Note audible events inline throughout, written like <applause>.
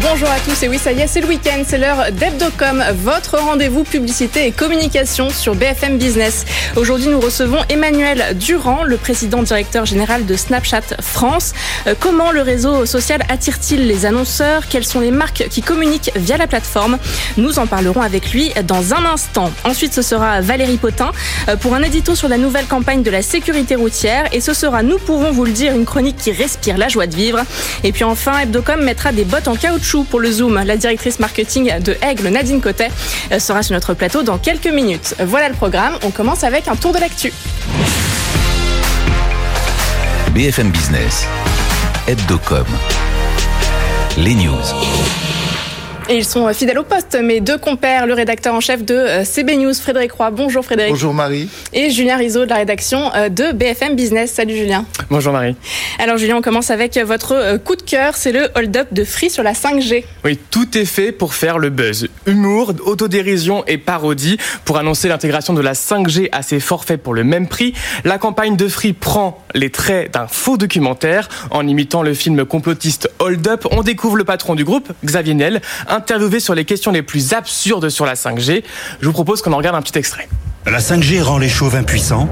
Bonjour à tous et oui ça y est c'est le week-end, c'est l'heure d'Hebdocom, votre rendez-vous publicité et communication sur BFM Business. Aujourd'hui nous recevons Emmanuel Durand, le président directeur général de Snapchat France. Euh, comment le réseau social attire-t-il les annonceurs? Quelles sont les marques qui communiquent via la plateforme? Nous en parlerons avec lui dans un instant. Ensuite ce sera Valérie Potin euh, pour un édito sur la nouvelle campagne de la sécurité routière et ce sera, nous pouvons vous le dire, une chronique qui respire la joie de vivre. Et puis enfin Hebdocom mettra des bottes en caoutchouc pour le Zoom. La directrice marketing de Aigle, Nadine Cotet, euh, sera sur notre plateau dans quelques minutes. Voilà le programme. On commence avec un tour de l'actu. BFM Business, Hebdocom, les news. Et ils sont euh, fidèles au poste, mes deux compères, le rédacteur en chef de euh, CB News, Frédéric Roy. Bonjour Frédéric. Bonjour Marie. Et Julien Rizzo de la rédaction euh, de BFM Business. Salut Julien. Bonjour Marie. Alors Julien, on commence avec votre coup de cœur, c'est le hold-up de Free sur la 5G. Oui, tout est fait pour faire le buzz. Humour, autodérision et parodie pour annoncer l'intégration de la 5G à ses forfaits pour le même prix. La campagne de Free prend les traits d'un faux documentaire en imitant le film complotiste Hold Up. On découvre le patron du groupe, Xavier Niel, interviewé sur les questions les plus absurdes sur la 5G. Je vous propose qu'on en regarde un petit extrait. La 5G rend les chauves impuissants.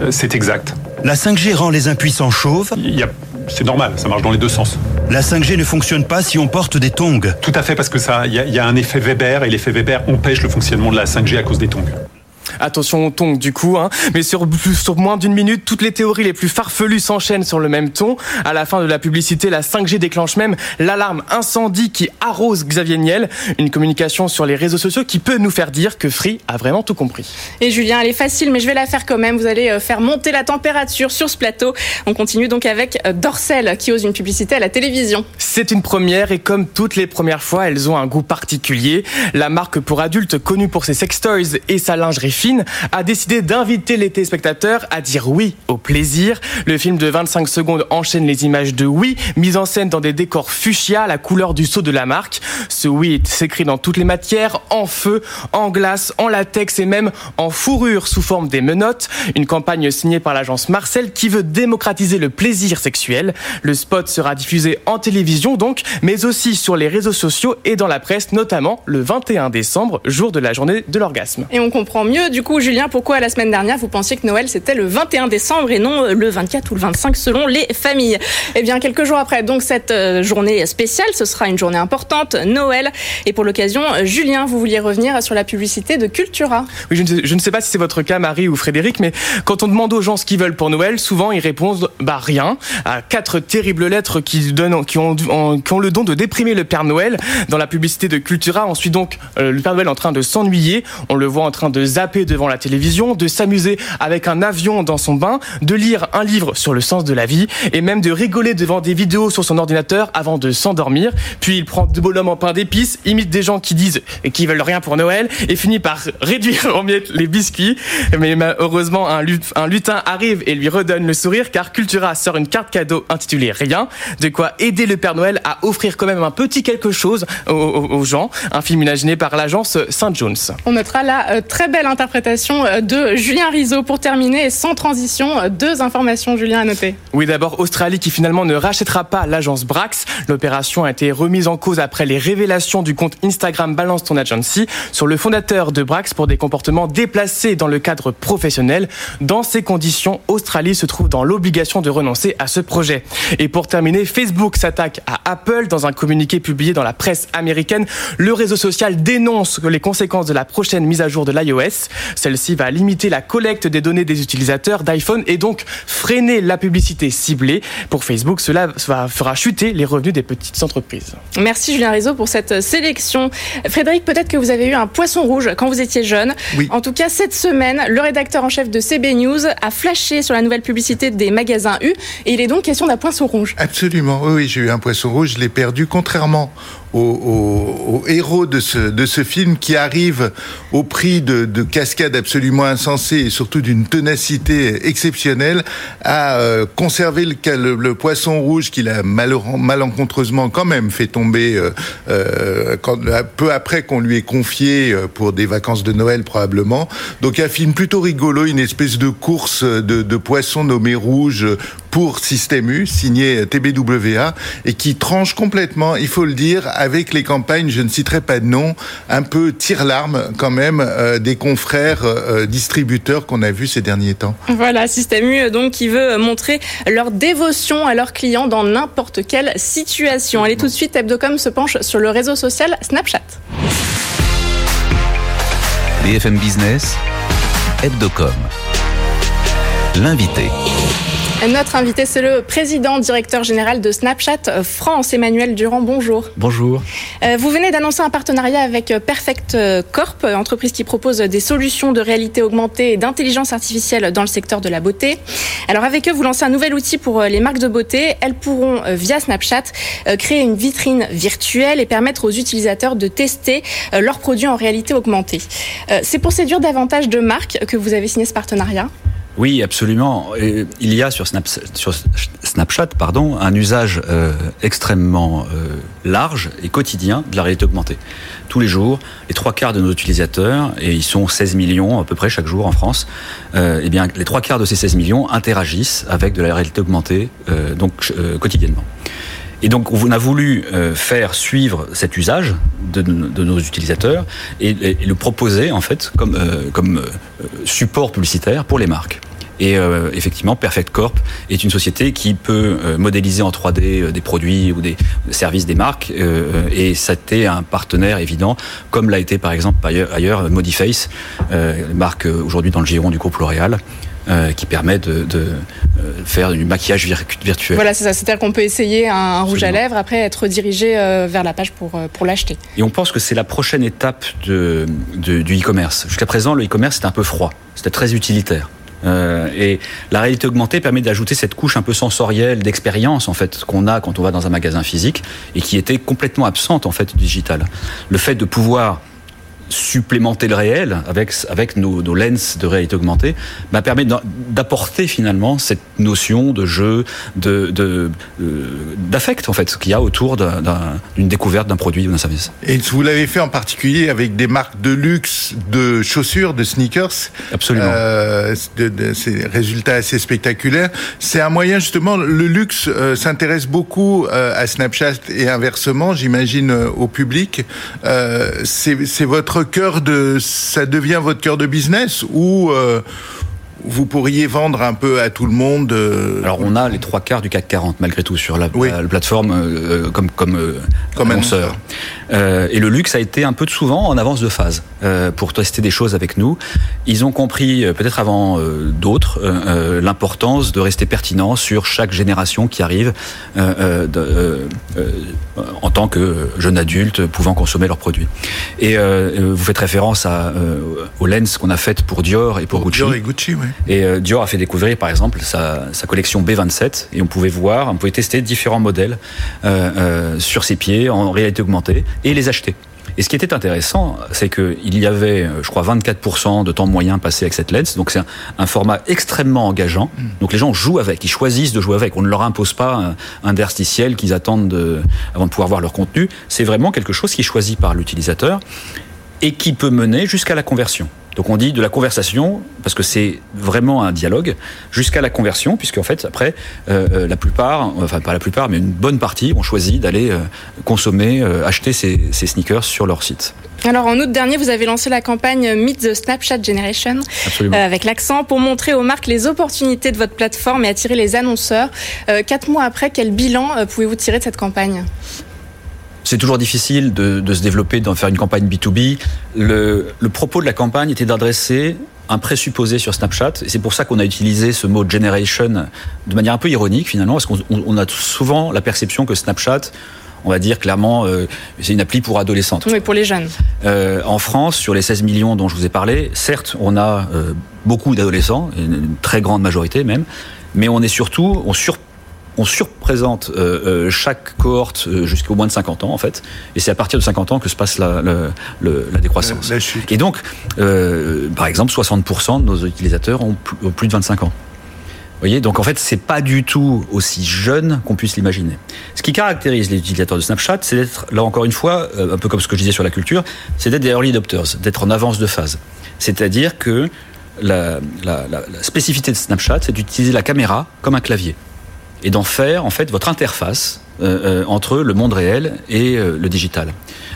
Euh, c'est exact. La 5G rend les impuissants chauves. Il y a... C'est normal, ça marche dans les deux sens. La 5G ne fonctionne pas si on porte des tongs. Tout à fait, parce que ça, il y, a- il y a un effet Weber et l'effet Weber empêche le fonctionnement de la 5G à cause des tongs. Attention au ton du coup, hein. mais sur, moins d'une minute, toutes les théories les plus farfelues s'enchaînent sur le même ton. À la fin de la publicité, la 5G déclenche même l'alarme incendie qui arrose Xavier Niel, une communication sur les réseaux sociaux qui peut nous faire dire que Free a vraiment tout compris. Et Julien, elle est facile, mais je vais la faire quand même. Vous allez euh, faire monter la température sur ce plateau. On continue donc avec euh, Dorsel, qui ose une publicité à la télévision. C'est une première et comme toutes les premières fois, elles ont un goût particulier. La marque pour adultes connue pour ses sextoys et sa lingerie a décidé d'inviter les téléspectateurs à dire oui au plaisir. Le film de 25 secondes enchaîne les images de oui, mises en scène dans des décors fuchsia, la couleur du sceau de la marque. Ce oui s'écrit dans toutes les matières, en feu, en glace, en latex et même en fourrure sous forme des menottes. Une campagne signée par l'agence Marcel qui veut démocratiser le plaisir sexuel. Le spot sera diffusé en télévision donc, mais aussi sur les réseaux sociaux et dans la presse, notamment le 21 décembre, jour de la journée de l'orgasme. Et on comprend mieux, du coup, Julien, pourquoi la semaine dernière, vous pensiez que Noël, c'était le 21 décembre et non le 24 ou le 25 selon les familles? Eh bien, quelques jours après, donc, cette euh, journée spéciale, ce sera une journée importante, Noël. Et pour l'occasion, Julien, vous vouliez revenir sur la publicité de Cultura. Oui, je ne, sais, pas si c'est votre cas, Marie ou Frédéric, mais quand on demande aux gens ce qu'ils veulent pour Noël, souvent ils répondent bah rien à quatre terribles lettres qui donnent, qui ont, qui ont le don de déprimer le Père Noël. Dans la publicité de Cultura, on suit donc euh, le Père Noël en train de s'ennuyer. On le voit en train de zapper devant la télévision, de s'amuser avec un avion dans son bain, de lire un livre sur le sens de la vie et même de rigoler devant des vidéos sur son ordinateur avant de s'endormir. Puis il prend deux bonhommes en pain d'épices, imite des gens qui disent qu'ils veulent rien pour Noël et finit par <laughs> réduire en miettes les biscuits. Mais heureusement, un, lut- un lutin arrive et lui redonne le sourire car Cultura sort une carte cadeau intitulée Rien, de quoi aider le Père Noël à offrir quand même un petit quelque chose aux gens. Un film imaginé par l'agence Saint Jones. On notera la euh, très belle interprétation euh, de Julien Rizzo pour terminer. Sans transition, euh, deux informations, Julien, à noter. Oui, d'abord Australie qui finalement ne rachètera pas l'agence Brax. L'opération a été remise en cause après les révélations du compte Instagram Balance Ton Agency sur le fondateur de Brax pour des comportements déplacés dans le cadre professionnel. Dans ces conditions, Australie se trouve dans l'obligation de renoncer à ce projet. Et pour terminer, Facebook s'attaque à Apple dans un communiqué publié dans la presse américaine. Le réseau social dénonce les conséquences de la prochaine mise à jour de l'iOS. Celle-ci va limiter la collecte des données des utilisateurs d'iPhone et donc freiner la publicité ciblée. Pour Facebook, cela va- fera chuter les revenus des petites entreprises. Merci Julien Rizzo pour cette sélection. Frédéric, peut-être que vous avez eu un poisson rouge quand vous étiez jeune. Oui. En tout cas, cette semaine, le rédacteur en chef de CB News a flashé sur la nouvelle publicité des magasins U et il est donc question d'un poisson rouge. Absolument, oui, oui, j'ai eu un poisson rouge, je l'ai perdu, contrairement au, héros de ce, de ce film qui arrive au prix de, de cascades absolument insensées et surtout d'une ténacité exceptionnelle à euh, conserver le, poisson rouge qu'il a malencontreusement quand même fait tomber euh, euh quand, peu après qu'on lui ait confié pour des vacances de Noël probablement. Donc un film plutôt rigolo, une espèce de course de, de poissons nommés rouges pour Système U, signé TBWA, et qui tranche complètement, il faut le dire, avec les campagnes, je ne citerai pas de nom, un peu tire-larme quand même euh, des confrères euh, distributeurs qu'on a vus ces derniers temps. Voilà, Système U donc qui veut montrer leur dévotion à leurs clients dans n'importe quelle situation. Allez tout de suite, Hebdocom se penche sur le réseau social Snapchat. BFM Business, Hebdocom. L'invité. Notre invité, c'est le président directeur général de Snapchat France, Emmanuel Durand. Bonjour. Bonjour. Euh, vous venez d'annoncer un partenariat avec Perfect Corp, entreprise qui propose des solutions de réalité augmentée et d'intelligence artificielle dans le secteur de la beauté. Alors avec eux, vous lancez un nouvel outil pour les marques de beauté. Elles pourront, euh, via Snapchat, euh, créer une vitrine virtuelle et permettre aux utilisateurs de tester leurs produits en réalité augmentée. C'est pour séduire davantage de marques que vous avez signé ce partenariat? Oui, absolument. Il y a sur, Snapchat pardon, un usage euh, extrêmement euh, large et quotidien de la réalité augmentée. Tous les jours, les trois quarts de nos utilisateurs, et ils sont 16 millions à peu près chaque jour en France, euh, eh bien, les trois quarts de ces 16 millions interagissent avec de la réalité augmentée donc quotidiennement. Et donc, on a voulu faire suivre cet usage de, nos utilisateurs et, le proposer en fait comme, comme support publicitaire pour les marques. Et euh, effectivement, Perfect Corp est une société qui peut euh, modéliser en 3D euh, des produits ou des services des marques. et ça a un partenaire évident, comme l'a été par exemple ailleurs, ailleurs Modiface, marque aujourd'hui dans le giron du groupe L'Oréal. Qui permet de, faire du maquillage virtuel. Voilà, c'est ça. C'est-à-dire qu'on peut essayer un, rouge à lèvres, après être dirigé vers la page pour, pour l'acheter. Et on pense que c'est la prochaine étape de, du e-commerce. Jusqu'à présent, le e-commerce, c'était un peu froid. C'était très utilitaire. Euh, et la réalité augmentée permet d'ajouter cette couche un peu sensorielle d'expérience en fait qu'on a quand on va dans un magasin physique et qui était complètement absente en fait du digital. Le fait de pouvoir supplémenter le réel avec, avec nos, nos lens de réalité augmentée bah, permet d'apporter finalement cette notion de jeu, de, de, euh, d'affect en fait qu'il y a autour d'une découverte d'un produit ou d'un service. Et vous l'avez fait en particulier avec des marques de luxe, de chaussures, de sneakers. Absolument. Euh, de, de, ces résultats assez spectaculaires. C'est un moyen justement, le luxe euh, s'intéresse beaucoup euh, à Snapchat et inversement, j'imagine, au public. c'est votre cœur de, ça devient votre cœur de business ou euh, vous pourriez vendre un peu à tout le monde euh, Alors on a les trois quarts du CAC 40 malgré tout sur la, plateforme euh, comme comme comme annonceur. Euh, et le luxe a été un peu souvent en avance de phase euh, pour tester des choses avec nous. Ils ont compris, euh, peut-être avant d'autres, l'importance de rester pertinent sur chaque génération qui arrive en tant que jeune adulte pouvant consommer leurs produits. Et vous faites référence à, aux lens qu'on a faites pour Dior et pour, Gucci. Dior et Gucci, oui. Et Dior a fait découvrir, par exemple, sa, sa, collection B27 et on pouvait voir, on pouvait tester différents modèles sur ses pieds en réalité augmentée et les acheter. Et ce qui était intéressant, c'est qu'il y avait, je crois, 24% de temps moyen passé avec cette lens. Donc c'est un, format extrêmement engageant. Mm. Donc les gens jouent avec, ils choisissent de jouer avec. On ne leur impose pas un, interstitiel qu'ils attendent de, avant de pouvoir voir leur contenu. C'est vraiment quelque chose qui est choisi par l'utilisateur et qui peut mener jusqu'à la conversion. Donc on dit de la conversation, parce que c'est vraiment un dialogue, jusqu'à la conversion, puisque en fait, après, euh, euh, la plupart, enfin pas la plupart, mais une bonne partie ont choisi d'aller euh, consommer, acheter ces, sneakers sur leur site. Alors en août dernier, vous avez lancé la campagne Meet the Snapchat Generation avec l'accent pour montrer aux marques les opportunités de votre plateforme et attirer les annonceurs. quatre mois après, quel bilan pouvez-vous tirer de cette campagne? C'est toujours difficile de, se développer, d'en faire une campagne B2B. Le, propos de la campagne était d'adresser un présupposé sur Snapchat. Et c'est pour ça qu'on a utilisé ce mot generation de manière un peu ironique finalement, parce qu'on a souvent la perception que Snapchat, on va dire clairement, euh, c'est une appli pour adolescentes. Oui, pour les jeunes. Euh, en France, sur les 16 millions dont je vous ai parlé, certes, on a euh, beaucoup d'adolescents, une très grande majorité même, mais on est surtout, on sur on surprésente euh, euh, chaque cohorte euh, jusqu'au moins de 50 ans en fait, et c'est à partir de 50 ans que se passe la, la, la décroissance. La. Et donc, euh, par exemple, 60% de nos utilisateurs ont plus, de 25 ans. Vous voyez, donc en fait, c'est pas du tout aussi jeune qu'on puisse l'imaginer. Ce qui caractérise les utilisateurs de Snapchat, c'est d'être, là encore une fois, un peu comme ce que je disais sur la culture, c'est d'être des early adopters, d'être en avance de phase. C'est-à-dire que la, la, la, la spécificité de Snapchat, c'est d'utiliser la caméra comme un clavier et d'en faire en fait votre interface euh, euh, entre le monde réel et euh, le digital.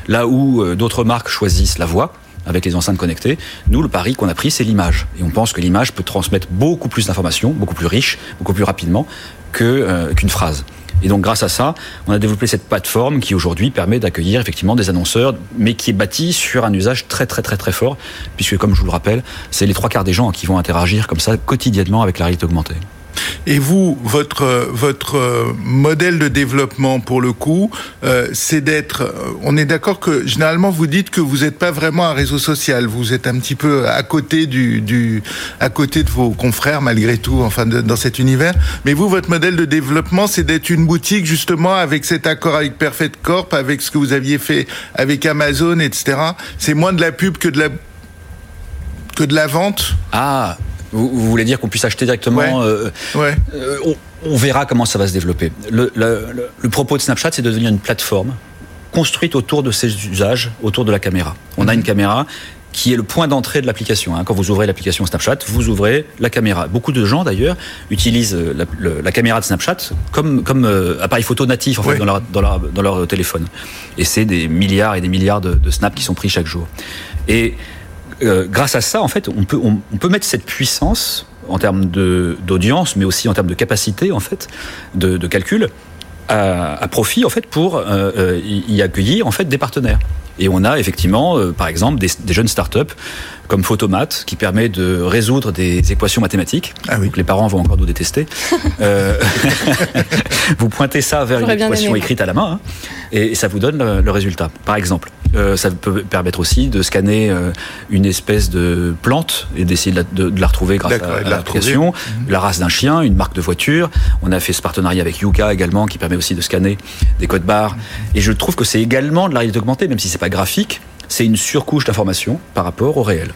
Là où d'autres marques choisissent la voix avec les enceintes connectées, nous le pari qu'on a pris c'est l'image et on pense que l'image peut transmettre beaucoup plus d'informations, beaucoup plus riches, beaucoup plus rapidement qu'une phrase. Et donc grâce à ça, on a développé cette plateforme qui aujourd'hui permet d'accueillir effectivement des annonceurs, mais qui est bâtie sur un usage très très très très fort, puisque comme je vous le rappelle, c'est les trois quarts des gens qui vont interagir comme ça quotidiennement avec la réalité augmentée. Et vous, votre votre modèle de développement pour le coup, euh, c'est d'être. euh, On est d'accord que généralement vous dites que vous n'êtes pas vraiment un réseau social. Vous êtes un petit peu à côté du, à côté de vos confrères malgré tout, enfin dans cet univers. Mais vous, votre modèle de développement, c'est d'être une boutique justement avec cet accord avec Perfect Corp, avec ce que vous aviez fait avec Amazon, etc. C'est moins de la pub que de la que de la vente? Ah, vous, vous voulez dire qu'on puisse acheter directement Ouais. euh, Ouais. Euh, on, on verra comment ça va se développer. Le, le- le- le propos de Snapchat, c'est de devenir une plateforme construite autour de ses usages, autour de la caméra. On a une caméra qui est le point d'entrée de l'application. hein. Quand vous ouvrez l'application Snapchat, vous ouvrez la caméra. Beaucoup de gens, d'ailleurs, utilisent euh, la, le- la caméra de Snapchat comme, comme euh, appareil photo natif en fait, Ouais. dans, leur, dans, leur, dans leur téléphone. Et c'est des milliards et des milliards de, de snaps qui sont pris chaque jour. Et euh, grâce à ça, en fait, on peut, on, on peut mettre cette puissance en termes d'audience, mais aussi en termes de capacité, en fait, de, de calcul, à, à profit, en fait, pour euh, euh, y accueillir, en fait, des partenaires. Et on a effectivement, euh, par exemple, des, des jeunes startups comme Photomat, qui permet de résoudre des équations mathématiques. Ah oui. Donc les parents vont encore nous détester. <laughs> Euh, <laughs> vous pointez ça vers une équation aimé. écrite à la main, hein, et, et ça vous donne le, le résultat. Par exemple, euh, ça peut permettre aussi de scanner euh, une espèce de plante et d'essayer de, la- de- de la retrouver grâce à, à la l'application, la race d'un chien, une marque de voiture. On a fait ce partenariat avec Yuka également, qui permet aussi de scanner des codes barres. Et je trouve que c'est également de la réalité augmentée, même si c'est pas graphique. C'est une surcouche d'information par rapport au réel.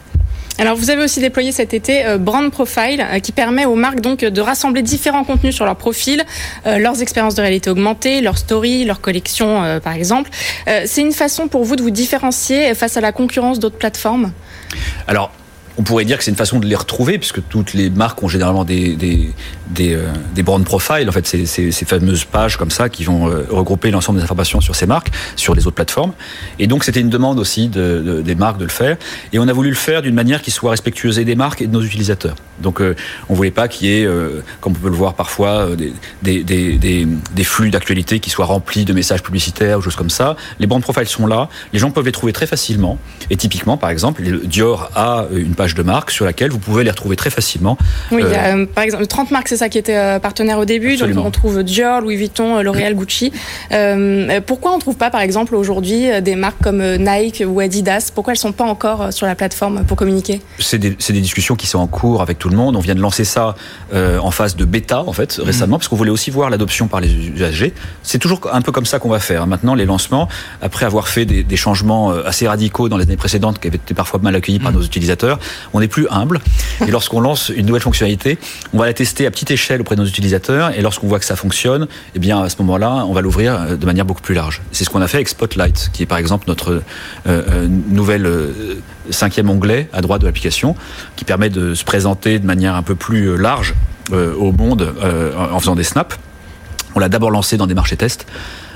Alors vous avez aussi déployé cet été euh, Brand Profile euh, qui permet aux marques donc de rassembler différents contenus sur leur profil, euh, leurs expériences de réalité augmentée, leurs stories, leurs collections par exemple. C'est une façon pour vous de vous différencier face à la concurrence d'autres plateformes? Alors, on pourrait dire que c'est une façon de les retrouver, puisque toutes les marques ont généralement des, des, des, euh, brand profiles, en fait, ces, ces, fameuses pages comme ça qui vont euh, regrouper l'ensemble des informations sur ces marques, sur les autres plateformes. Et donc, c'était une demande aussi de, de- des marques de le faire. Et on a voulu le faire d'une manière qui soit respectueuse des marques et de nos utilisateurs. Donc, euh, on voulait pas qu'il y ait, euh, comme on peut le voir parfois, des, des, flux d'actualité qui soient remplis de messages publicitaires ou choses comme ça. Les brand profiles sont là. Les gens peuvent les trouver très facilement. Et typiquement, par exemple, le- Dior a une page de marque sur laquelle vous pouvez les retrouver très facilement. Oui, il y Euh, a euh, par exemple 30 marques, c'est ça qui était euh, partenaire au début. Absolument. Donc on trouve Dior, Louis Vuitton, L'Oréal, Gucci. Pourquoi on trouve pas par exemple aujourd'hui des marques comme Nike ou Adidas? Pourquoi elles sont pas encore sur la plateforme pour communiquer? C'est des, discussions qui sont en cours avec tout le monde. On vient de lancer ça en phase de bêta, en fait, récemment, parce qu'on voulait aussi voir l'adoption par les usagers. C'est toujours un peu comme ça qu'on va faire. Maintenant, les lancements, après avoir fait des, des changements assez radicaux dans les années précédentes, qui avaient été parfois mal accueillis par nos utilisateurs, on est plus humble. Et lorsqu'on lance une nouvelle fonctionnalité, on va la tester à petite échelle auprès de nos utilisateurs. Et lorsqu'on voit que ça fonctionne, eh bien, à ce moment-là, on va l'ouvrir euh, de manière beaucoup plus large. C'est ce qu'on a fait avec Spotlight, qui est par exemple notre euh, euh, nouvelle euh, cinquième onglet à droite de l'application, qui permet de se présenter de manière un peu plus euh, large au monde en faisant des snaps. On l'a d'abord lancé dans des marchés tests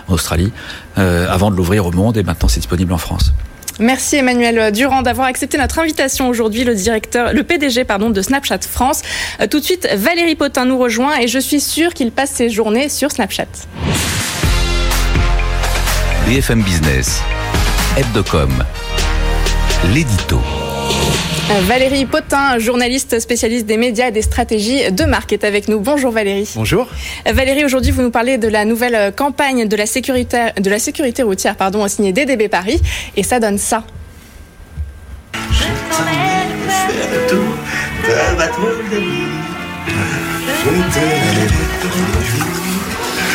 en Australie, avant de l'ouvrir au monde, et maintenant c'est disponible en France. Merci Emmanuel Durand d'avoir accepté notre invitation aujourd'hui, le directeur, le PDG pardon de Snapchat France. Euh, tout de suite, Valérie Potin nous rejoint et je suis sûre qu'il passe ses journées sur Snapchat. BFM Business, l'édito. Valérie Potin, journaliste spécialiste des médias et des stratégies de marque, est avec nous. Bonjour Valérie. Bonjour. Valérie, aujourd'hui vous nous parlez de la nouvelle campagne de la sécurité, de la sécurité routière pardon, signée DDB Paris et ça donne ça. Je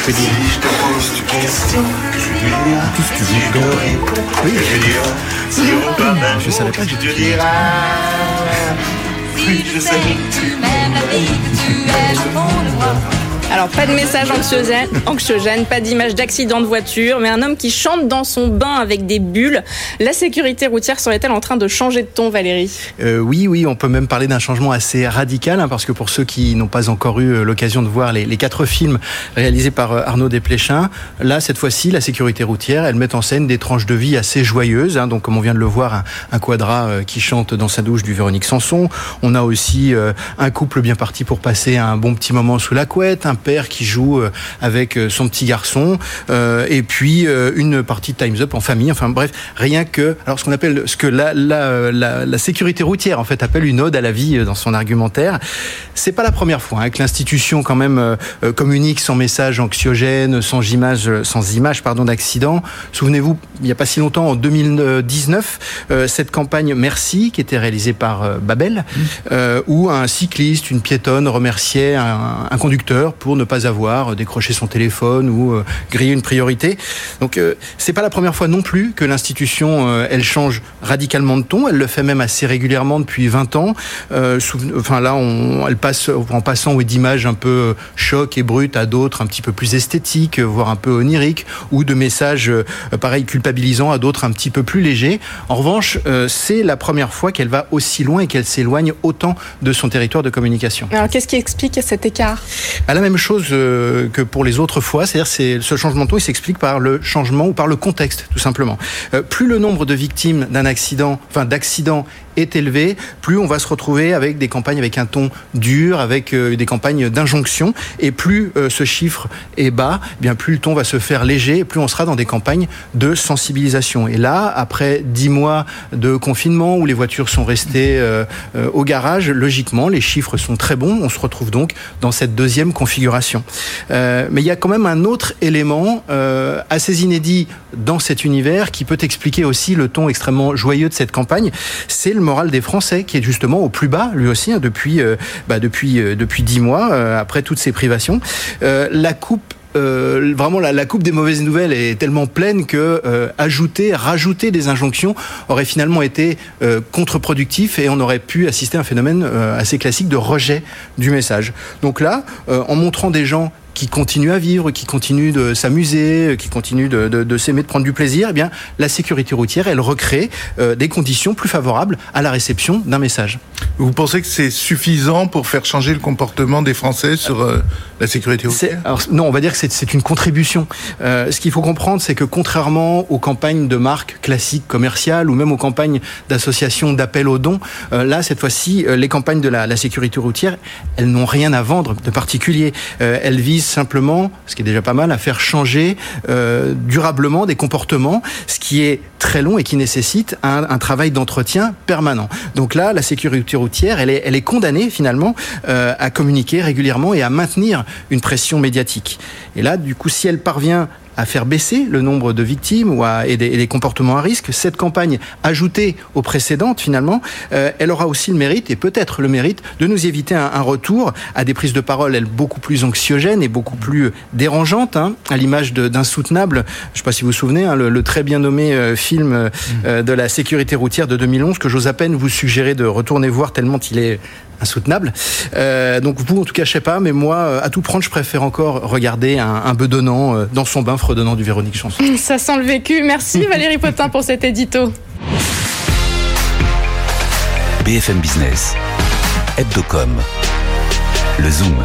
t'emmène faire le tour de ma drôle de vie. Je savais pas que j'étais je sais. Que tu m'aimes la vie que tu es fond de moi. Alors, pas de message anxiogène, anxiogène pas d'image d'accident de voiture, mais un homme qui chante dans son bain avec des bulles. La sécurité routière serait-elle en train de changer de ton, Valérie? Euh, Oui, oui, on peut même parler d'un changement assez radical, hein, parce que pour ceux qui n'ont pas encore eu euh, l'occasion de voir les, quatre films réalisés par euh, Arnaud Desplechin, là, cette fois-ci, la sécurité routière, elle met en scène des tranches de vie assez joyeuses. Hein, donc, comme on vient de le voir, un, un quadra qui chante dans sa douche du Véronique Sanson. On a aussi un couple bien parti pour passer un bon petit moment sous la couette, père qui joue euh, avec euh, son petit garçon, euh, et puis une partie de Times Up en famille. Enfin bref, rien que alors ce qu'on appelle ce que la, la, la, la, sécurité routière en fait appelle une ode à la vie dans son argumentaire. C'est pas la première fois hein, que l'institution quand même communique son message anxiogène, sans image, sans image pardon d'accident. Souvenez-vous, il n'y a pas si longtemps, en 2019, euh, cette campagne Merci qui était réalisée par Babel, mmh. où un cycliste, une piétonne remerciait un, un conducteur pour ne pas avoir décroché son téléphone ou euh, griller une priorité. Donc euh, c'est pas la première fois non plus que l'institution euh, elle change radicalement de ton. Elle le fait même assez régulièrement depuis 20 ans. enfin là, on, elle passe en passant oui, d'images un peu choc et brutes à d'autres un petit peu plus esthétiques, voire un peu oniriques, ou de messages pareil culpabilisants à d'autres un petit peu plus légers. En revanche, c'est la première fois qu'elle va aussi loin et qu'elle s'éloigne autant de son territoire de communication. Alors qu'est-ce qui explique cet écart? Bah, La même chose euh, que pour les autres fois, c'est-à-dire c'est ce changement de ton, il s'explique par le changement ou par le contexte, tout simplement. Euh, plus le nombre de victimes d'un accident, enfin d'accidents est élevé, plus on va se retrouver avec des campagnes avec un ton dur, avec euh, des campagnes d'injonction, et plus euh, ce chiffre est bas, eh bien plus le ton va se faire léger, plus on sera dans des campagnes de sensibilisation. Et là, après dix mois de confinement où les voitures sont restées euh, au garage, logiquement, les chiffres sont très bons. On se retrouve donc dans cette deuxième configuration. Mais il y a quand même un autre élément assez inédit dans cet univers qui peut expliquer aussi le ton extrêmement joyeux de cette campagne. C'est le moral des Français qui est justement au plus bas, lui aussi, hein, depuis euh, bah, depuis euh, depuis dix mois euh, après toutes ces privations. La coupe vraiment la, coupe des mauvaises nouvelles est tellement pleine que ajouter, rajouter des injonctions aurait finalement été euh, contre-productif et on aurait pu assister à un phénomène assez classique de rejet du message. Donc là, en montrant des gens qui continuent à vivre, qui continuent de s'amuser, qui continuent de, de, de s'aimer, de prendre du plaisir, eh bien, la sécurité routière, elle recrée euh, des conditions plus favorables à la réception d'un message. Vous pensez que c'est suffisant pour faire changer le comportement des Français sur euh, la sécurité routière? alors, Non, on va dire que c'est une contribution. Euh, ce qu'il faut comprendre, c'est que contrairement aux campagnes de marques classiques commerciales ou même aux campagnes d'associations d'appel aux dons, là, cette fois-ci, les campagnes de la, la, sécurité routière, elles n'ont rien à vendre de particulier. Elles visent simplement, ce qui est déjà pas mal, à faire changer euh, durablement des comportements, ce qui est très long et qui nécessite un, travail d'entretien permanent. Donc là, la sécurité routière, elle est, elle est condamnée finalement euh, à communiquer régulièrement et à maintenir une pression médiatique. Et là, du coup, si elle parvient à faire baisser le nombre de victimes ou à, et, des, et des comportements à risque. Cette campagne, ajoutée aux précédentes finalement, euh, elle aura aussi le mérite, et peut-être le mérite, de nous éviter un, un, retour à des prises de parole, elles, beaucoup plus anxiogènes et beaucoup plus dérangeantes, hein, à l'image d'Insoutenable. Je ne sais pas si vous vous souvenez, hein, le, le, très bien nommé euh, film euh, de la sécurité routière de 2011, que j'ose à peine vous suggérer de retourner voir tellement il est insoutenable. Euh, donc vous, en tout cas, je sais pas, mais moi, à tout prendre, je préfère encore regarder un, un bedonnant euh, dans son bain fredonnant du Véronique Chanson. <laughs> Ça sent le vécu. Merci <laughs> Valérie Potin pour cet édito. BFM Business, Hebdocom, le Zoom.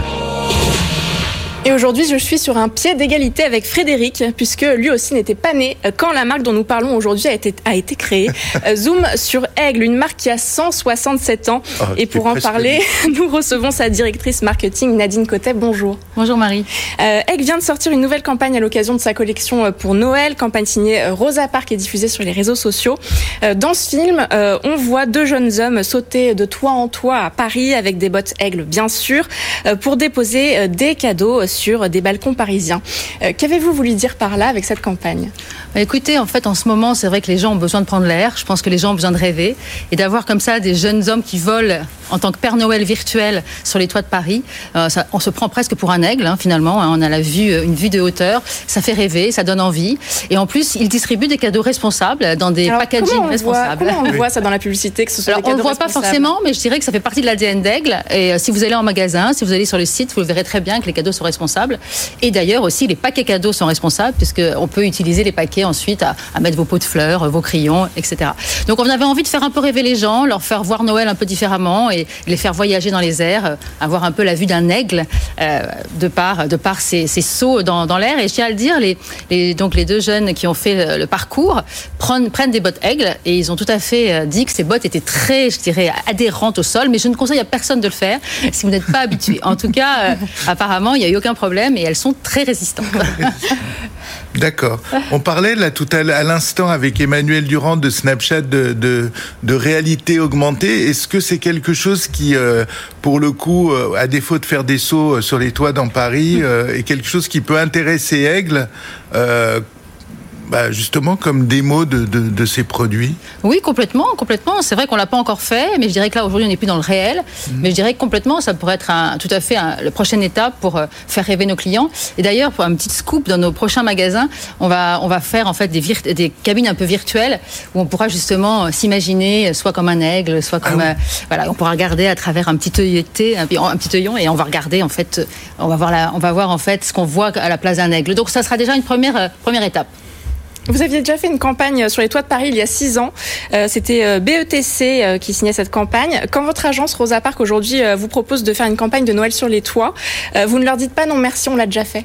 Et aujourd'hui, je suis sur un pied d'égalité avec Frédéric, puisque lui aussi n'était pas né quand la marque dont nous parlons aujourd'hui a été, a été créée. <laughs> Zoom sur Aigle, une marque qui a 167 ans. Oh, et pour en parler, <laughs> nous recevons sa directrice marketing, Nadine Cotet. Bonjour. Bonjour Marie. Euh, Aigle vient de sortir une nouvelle campagne à l'occasion de sa collection pour Noël, campagne signée Rosa Parks et diffusée sur les réseaux sociaux. Euh, dans ce film, euh, on voit deux jeunes hommes sauter de toit en toit à Paris avec des bottes Aigle, bien sûr, euh, pour déposer des cadeaux sur des balcons parisiens. Euh, Qu'avez-vous voulu dire par là avec cette campagne? Bah, Écoutez, en fait, en ce moment, c'est vrai que les gens ont besoin de prendre l'air. Je pense que les gens ont besoin de rêver et d'avoir comme ça des jeunes hommes qui volent en tant que Père Noël virtuel sur les toits de Paris. Euh, ça- on se prend presque pour un aigle, hein, finalement. hein. On a la vue, euh, une vue de hauteur. Ça fait rêver, ça donne envie. Et en plus, ils distribuent des cadeaux responsables dans des Alors, packaging comment on, voit, responsables. comment on voit ça dans la publicité que ce soit Alors, des on ne le voit pas responsables? forcément, mais je dirais que ça fait partie de l'ADN d'Aigle. Et euh, si vous allez en magasin, si vous allez sur le site, vous verrez très bien que les cadeaux sont responsables. Et d'ailleurs aussi, les paquets cadeaux sont responsables, puisqu'on peut utiliser les paquets ensuite à, mettre vos pots de fleurs, vos crayons, etc. Donc on avait envie de faire un peu rêver les gens, leur faire voir Noël un peu différemment et les faire voyager dans les airs, euh, avoir un peu la vue d'un aigle euh, de par, de par ces, sauts dans, l'air. Et je tiens à le dire, les, donc les deux jeunes qui ont fait le, le parcours prennent, des bottes aigles et ils ont tout à fait euh, dit que ces bottes étaient très, je dirais, adhérentes au sol. Mais je ne conseille à personne de le faire si vous n'êtes pas habitué. En tout cas, euh, apparemment, il n'y a eu aucun problème et elles sont très résistantes. D'accord. On parlait là tout à, l'instant avec Emmanuel Durand de Snapchat de, de, réalité augmentée. Est-ce que c'est quelque chose qui, euh, pour le coup, euh, à défaut de faire des sauts euh, sur les toits dans Paris, est quelque chose qui peut intéresser Aigle bah, justement comme démo de, de, de ces produits Oui, complètement, complètement. C'est vrai qu'on l'a pas encore fait, mais je dirais que là aujourd'hui on n'est plus dans le réel. Mais je dirais que complètement, ça pourrait être un, tout à fait un- la prochaine étape pour euh, faire rêver nos clients. Et d'ailleurs, pour un petit scoop dans nos prochains magasins, on va on va faire en fait des des cabines un peu virtuelles où on pourra justement euh, s'imaginer euh, soit comme un aigle, soit comme euh, voilà, on pourra regarder à travers un petit œilleté, un, un petit œillon, et on va regarder en fait, on va voir la, on va voir en fait ce qu'on voit à la place d'un aigle. Donc ça sera déjà une première euh, première étape. Vous aviez déjà fait une campagne sur les toits de Paris il y a six ans. Euh, C'était euh, BETC euh, qui signait cette campagne. Quand votre agence Rosa Park aujourd'hui vous propose de faire une campagne de Noël sur les toits, vous ne leur dites pas non merci, on l'a déjà fait.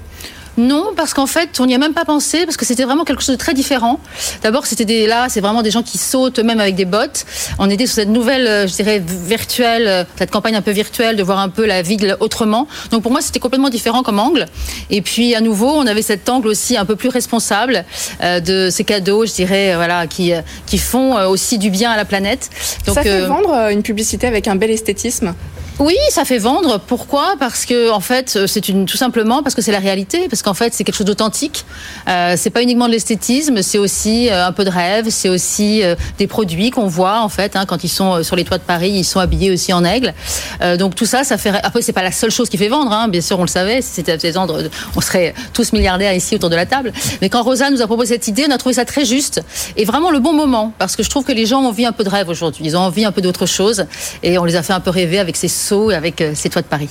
Non, parce qu'en fait, on n'y a même pas pensé, parce que c'était vraiment quelque chose de très différent. D'abord, c'était des là, c'est vraiment des gens qui sautent, même avec des bottes. On était sur cette nouvelle, euh, je dirais, virtuelle, euh, cette campagne un peu virtuelle, de voir un peu la ville autrement. Donc pour moi, c'était complètement différent comme angle. Et puis à nouveau, on avait cet angle aussi un peu plus responsable euh, de ces cadeaux, je dirais, voilà, qui qui font aussi du bien à la planète. Donc, Ça fait euh, vendre une publicité avec un bel esthétisme. Oui, ça fait vendre. Pourquoi? Parce que en fait, euh, c'est une tout simplement parce que c'est la réalité, parce qu'en fait, c'est quelque chose d'authentique. Euh, c'est pas uniquement de l'esthétisme, c'est aussi euh, un peu de rêve, c'est aussi euh, des produits qu'on voit en fait hein, quand ils sont sur les toits de Paris, ils sont habillés aussi en aigle. Euh, donc tout ça, ça fait. Après, c'est pas la seule chose qui fait vendre. Hein, bien sûr, on le savait. Si c'était fait vendre, on serait tous milliardaires ici autour de la table. Mais quand Rosa nous a proposé cette idée, on a trouvé ça très juste et vraiment le bon moment, parce que je trouve que les gens ont envie un peu de rêve aujourd'hui. Ils ont envie un peu d'autre chose et on les a fait un peu rêver avec ces avec euh, ces toits de Paris.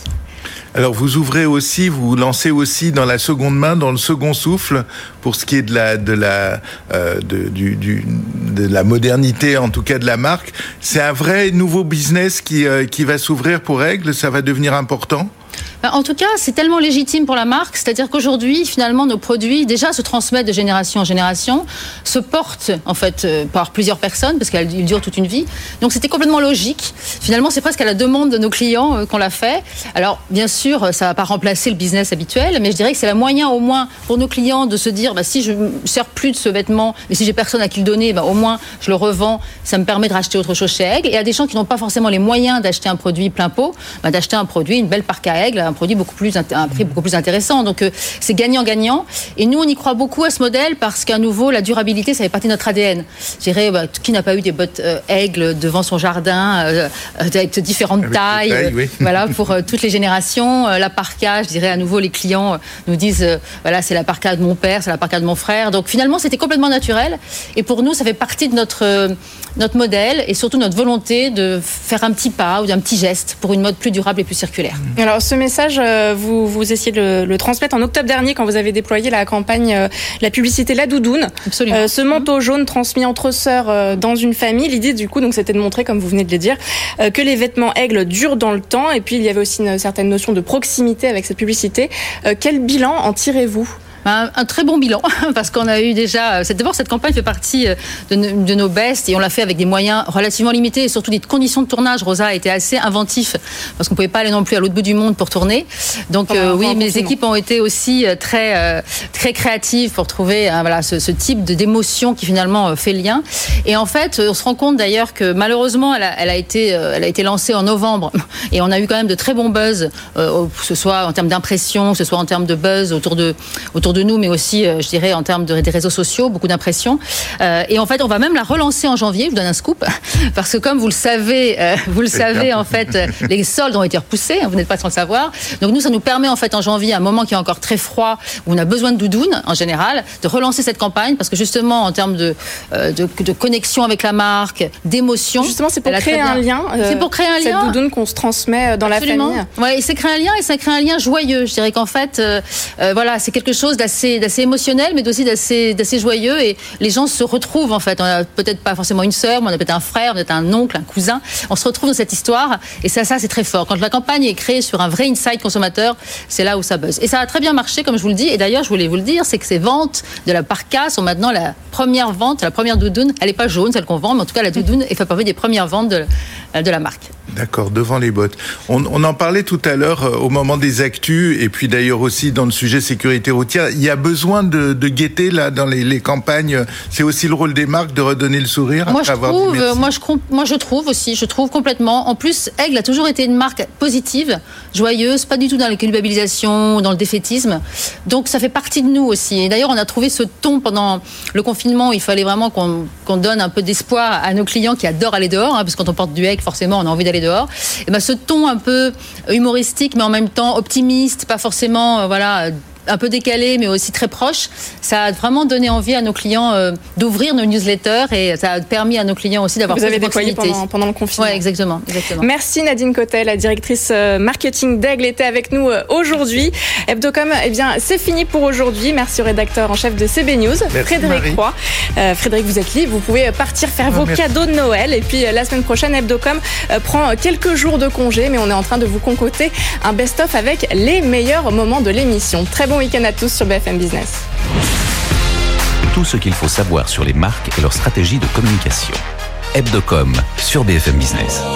Alors vous ouvrez aussi, vous lancez aussi dans la seconde main, dans le second souffle, pour ce qui est de la de la euh, de la modernité, en tout cas de la marque. C'est un vrai nouveau business qui euh, qui va s'ouvrir pour Aigle. Ça va devenir important? Ben, En tout cas, c'est tellement légitime pour la marque, c'est-à-dire qu'aujourd'hui, finalement, nos produits déjà se transmettent de génération en génération, se portent en fait euh, par plusieurs personnes parce qu'ils durent toute une vie. Donc c'était complètement logique. Finalement, c'est presque à la demande de nos clients euh, qu'on l'a fait. Alors bien sûr, ça va pas remplacer le business habituel, mais je dirais que c'est le moyen au moins pour nos clients de se dire, bah, si je ne sers plus de ce vêtement, et si j'ai personne à qui le donner, bah, au moins je le revends, ça me permet de racheter autre chose chez Aigle. Et à des gens qui n'ont pas forcément les moyens d'acheter un produit plein pot, bah, d'acheter un produit, une belle parc à Aigle, un produit beaucoup plus un prix beaucoup plus intéressant. Donc euh, c'est gagnant-gagnant. Et nous, on y croit beaucoup à ce modèle parce qu'à nouveau, la durabilité, ça fait partie de notre ADN. Je dirais, bah, qui n'a pas eu des bottes euh, Aigle devant son jardin euh, euh, avec différentes Avec tailles, tailles, euh, oui. <laughs> voilà, pour euh, toutes les générations. Euh, la parka, je dirais à nouveau, les clients euh, nous disent, euh, voilà, c'est la parka de mon père, c'est la parka de mon frère. Donc finalement, c'était complètement naturel. Et pour nous, ça fait partie de notre euh, notre modèle et surtout notre volonté de faire un petit pas ou d'un petit geste pour une mode plus durable et plus circulaire. Alors ce message, euh, vous, vous essayez de le, le transmettre en octobre dernier quand vous avez déployé la campagne, euh, la publicité La Doudoune. Absolument. Euh, ce manteau jaune transmis entre sœurs dans une famille. L'idée du coup, donc, c'était de montrer, comme vous venez de le dire, que les vêtements aigles durent dans le temps. Et puis il y avait aussi une certaine notion de proximité avec cette publicité. Quel bilan en tirez-vous? Un, un très bon bilan <laughs> parce qu'on a eu déjà. c'est- D'abord, cette campagne fait partie euh, de, no- de nos bestes et on l'a fait avec des moyens relativement limités et surtout des conditions de tournage. Rosa a été assez inventif parce qu'on pouvait pas aller non plus à l'autre bout du monde pour tourner. Donc euh, oui, mes confinement. équipes ont été aussi euh, très euh, très créatives pour trouver euh, voilà ce, ce type d'émotion qui finalement euh, fait lien. Et en fait, euh, on se rend compte d'ailleurs que malheureusement, elle a, elle a été euh, elle a été lancée en novembre <laughs> et on a eu quand même de très bons buzz, euh, que ce soit en termes d'impression, que ce soit en termes de buzz autour de autour de nous, mais aussi, euh, je dirais, en termes de, des réseaux sociaux, beaucoup d'impressions. Euh, et en fait, on va même la relancer en janvier. Je vous donne un scoop, <laughs> parce que comme vous le savez, euh, vous le savez, en fait, les soldes ont été repoussés. hein, vous n'êtes pas sans le savoir. Donc nous, ça nous permet en fait en janvier, un moment qui est encore très froid, où on a besoin de doudoune en général, de relancer cette campagne, parce que justement, en termes de euh, de, de connexion avec la marque, d'émotion. Justement, c'est pour créer un lien. euh, C'est pour créer un cette lien. doudoune qu'on se transmet dans Absolument. la famille. Ouais, et c'est créer un lien et ça crée un lien joyeux. Je dirais qu'en fait, euh, euh, voilà, c'est quelque chose d'assez, émotionnel, mais aussi d'assez, joyeux. Et les gens se retrouvent en fait. On a peut-être pas forcément une sœur, mais on a peut-être un frère, peut-être un oncle, un cousin. On se retrouve dans cette histoire. Et ça, ça, c'est très fort. Quand la campagne est créée sur un vrai insight consommateur, c'est là où ça buzz. Et ça a très bien marché, comme je vous le dis. Et d'ailleurs, je voulais vous le dire, c'est que ces ventes de la parka sont maintenant la première vente, la première doudoune. Elle n'est pas jaune, celle qu'on vend, mais en tout cas, la doudoune est fait partie des premières ventes de, de la marque. D'accord, devant les bottes. On, on en parlait tout à l'heure euh, au moment des actus, et puis d'ailleurs aussi dans le sujet sécurité routière. Il y a besoin de, de guetter là dans les, les campagnes. C'est aussi le rôle des marques de redonner le sourire. Moi après je, avoir trouve, merci. moi, je, com- moi je trouve aussi, je trouve complètement. En plus, Aigle a toujours été une marque positive, joyeuse, pas du tout dans la culpabilisation, dans le défaitisme. Donc ça fait partie de nous aussi. Et d'ailleurs, on a trouvé ce ton pendant le confinement. où Il fallait vraiment qu'on qu'on donne un peu d'espoir à nos clients qui adorent aller dehors, hein, parce que quand on porte du Aigle, forcément, on a envie d'aller dehors. Et ben ce ton un peu humoristique, mais en même temps optimiste, pas forcément, euh, voilà. Un peu décalé, mais aussi très proche, ça a vraiment donné envie à nos clients euh, d'ouvrir nos newsletters et ça a permis à nos clients aussi d'avoir plus avez de déployé pendant, pendant le confinement. Ouais, exactement, exactement. Merci Nadine Cotel, la directrice euh, marketing d'Aigle, était avec nous euh, aujourd'hui. Hebdocom, eh bien, c'est fini pour aujourd'hui. Merci au rédacteur en chef de CB News, Frédéric Marie. Roy. Euh, Frédéric, vous êtes libre, vous pouvez partir faire vos Ah, merci. cadeaux de Noël. Et puis la semaine prochaine, Hebdocom prend quelques jours de congé, mais on est en train de vous concocter un best-of avec les meilleurs moments de l'émission. Très bon week-end à tous sur BFM Business. Tout ce qu'il faut savoir sur les marques et leur stratégie de communication. Hebdocom sur BFM Business.